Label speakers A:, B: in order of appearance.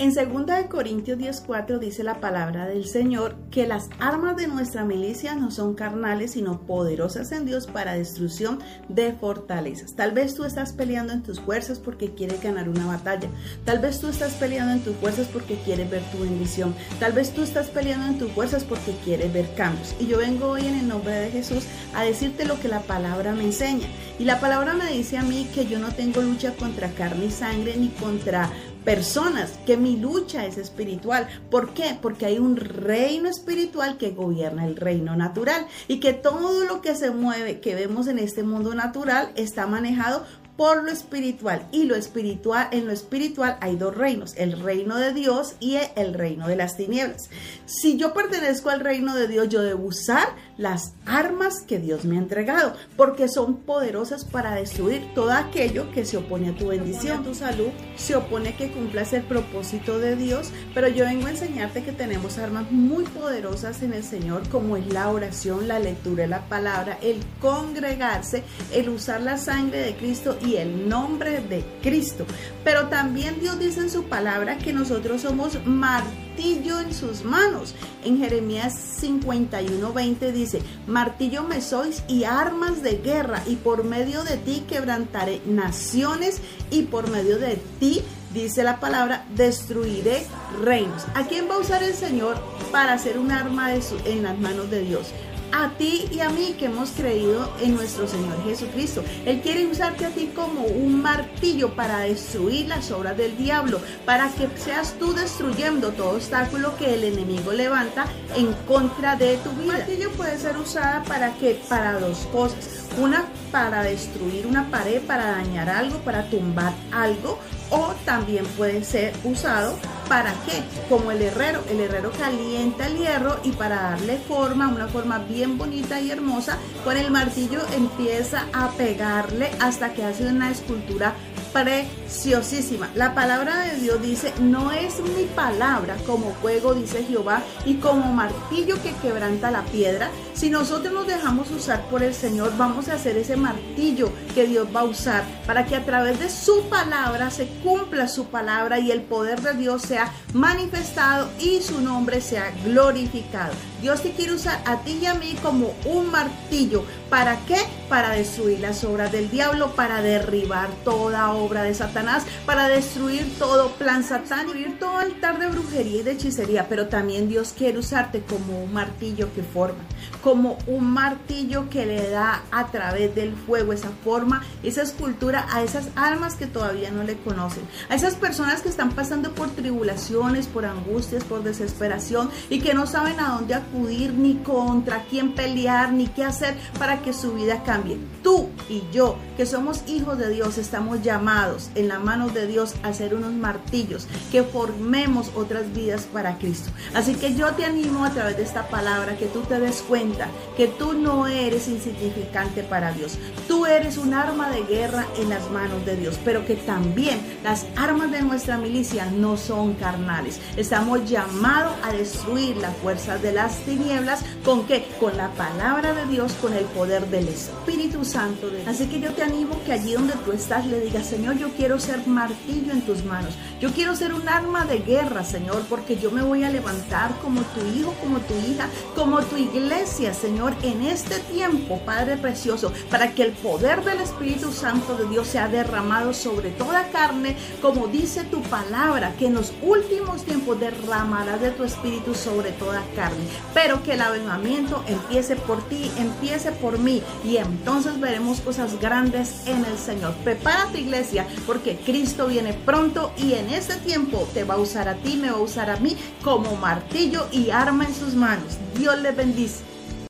A: En 2 Corintios 10:4 dice la palabra del Señor que las armas de nuestra milicia no son carnales, sino poderosas en Dios para destrucción de fortalezas. Tal vez tú estás peleando en tus fuerzas porque quieres ganar una batalla. Tal vez tú estás peleando en tus fuerzas porque quieres ver tu bendición. Tal vez tú estás peleando en tus fuerzas porque quieres ver cambios. Y yo vengo hoy en el nombre de Jesús a decirte lo que la palabra me enseña. Y la palabra me dice a mí que yo no tengo lucha contra carne y sangre ni contra personas, que mi lucha es espiritual. ¿Por qué? Porque hay un reino espiritual que gobierna el reino natural y que todo lo que se mueve, que vemos en este mundo natural, está manejado por lo espiritual. Y lo espiritual en lo espiritual hay dos reinos el reino de Dios y el reino de las tinieblas. Si yo pertenezco al reino de Dios yo debo usar las armas que Dios me ha entregado porque son poderosas para destruir todo aquello que se opone a tu bendición. A tu salud. Se opone a que cumplas el propósito de Dios pero yo vengo a enseñarte que tenemos armas muy poderosas en el Señor como es la oración la lectura de la palabra el congregarse el usar la sangre de Cristo y el nombre de Cristo. Pero también Dios dice en su palabra que nosotros somos martillo en sus manos. En Jeremías 51, 20 dice, martillo me sois y armas de guerra, y por medio de ti quebrantaré naciones, y por medio de ti dice la palabra, destruiré reinos. ¿A quién va a usar el Señor para hacer un arma en las manos de Dios? A ti y a mí que hemos creído en nuestro Señor Jesucristo. Él quiere usarte a ti como un martillo para destruir las obras del diablo, para que seas tú destruyendo todo obstáculo que el enemigo levanta en contra de tu vida. Un martillo puede ser usada para que para dos cosas. Una para destruir una pared, para dañar algo, para tumbar algo, o también puede ser usado para qué? Como el herrero. El herrero calienta el hierro y para darle forma, una forma bien bonita y hermosa, con el martillo empieza a pegarle hasta que hace una escultura preciosísima. La palabra de Dios dice, no es mi palabra como fuego, dice Jehová, y como martillo que quebranta la piedra. Si nosotros nos dejamos usar por el Señor, vamos a hacer ese martillo que Dios va a usar para que a través de su palabra se cumpla su palabra y el poder de Dios sea manifestado y su nombre sea glorificado. Dios te quiere usar a ti y a mí como un martillo. ¿Para qué? Para destruir las obras del diablo, para derribar toda obra de Satanás, para destruir todo plan satánico, todo altar de brujería y de hechicería. Pero también Dios quiere usarte como un martillo que forma, como un martillo que le da a través del fuego esa forma, esa escultura a esas almas que todavía no le conocen, a esas personas que están pasando por tribulaciones, por angustias, por desesperación y que no saben a dónde acudir ni contra quién pelear, ni qué hacer para que su vida cambie. Tú y yo, que somos hijos de Dios, estamos llamados en la mano de Dios a ser unos martillos, que formemos otras vidas para Cristo. Así que yo te animo a través de esta palabra que tú te des cuenta que tú no eres insignificante para Dios. Tú eres un arma de guerra en las manos de Dios, pero que también las armas de nuestra milicia no son carnales. Estamos llamados a destruir las fuerzas de las tinieblas, ¿con qué? Con la palabra de Dios, con el poder del Espíritu Santo. Así que yo te animo que allí donde tú estás le digas, Señor, yo quiero ser martillo en tus manos. Yo quiero ser un arma de guerra, Señor, porque yo me voy a levantar como tu hijo, como tu hija, como tu iglesia, Señor, en este tiempo, Padre precioso, para que el poder del Espíritu Santo de Dios sea derramado sobre toda carne, como dice tu palabra, que en los últimos tiempos derramarás de tu Espíritu sobre toda carne pero que el avivamiento empiece por ti, empiece por mí y entonces veremos cosas grandes en el Señor. Prepara tu iglesia porque Cristo viene pronto y en este tiempo te va a usar a ti, me va a usar a mí como martillo y arma en sus manos. Dios le bendice.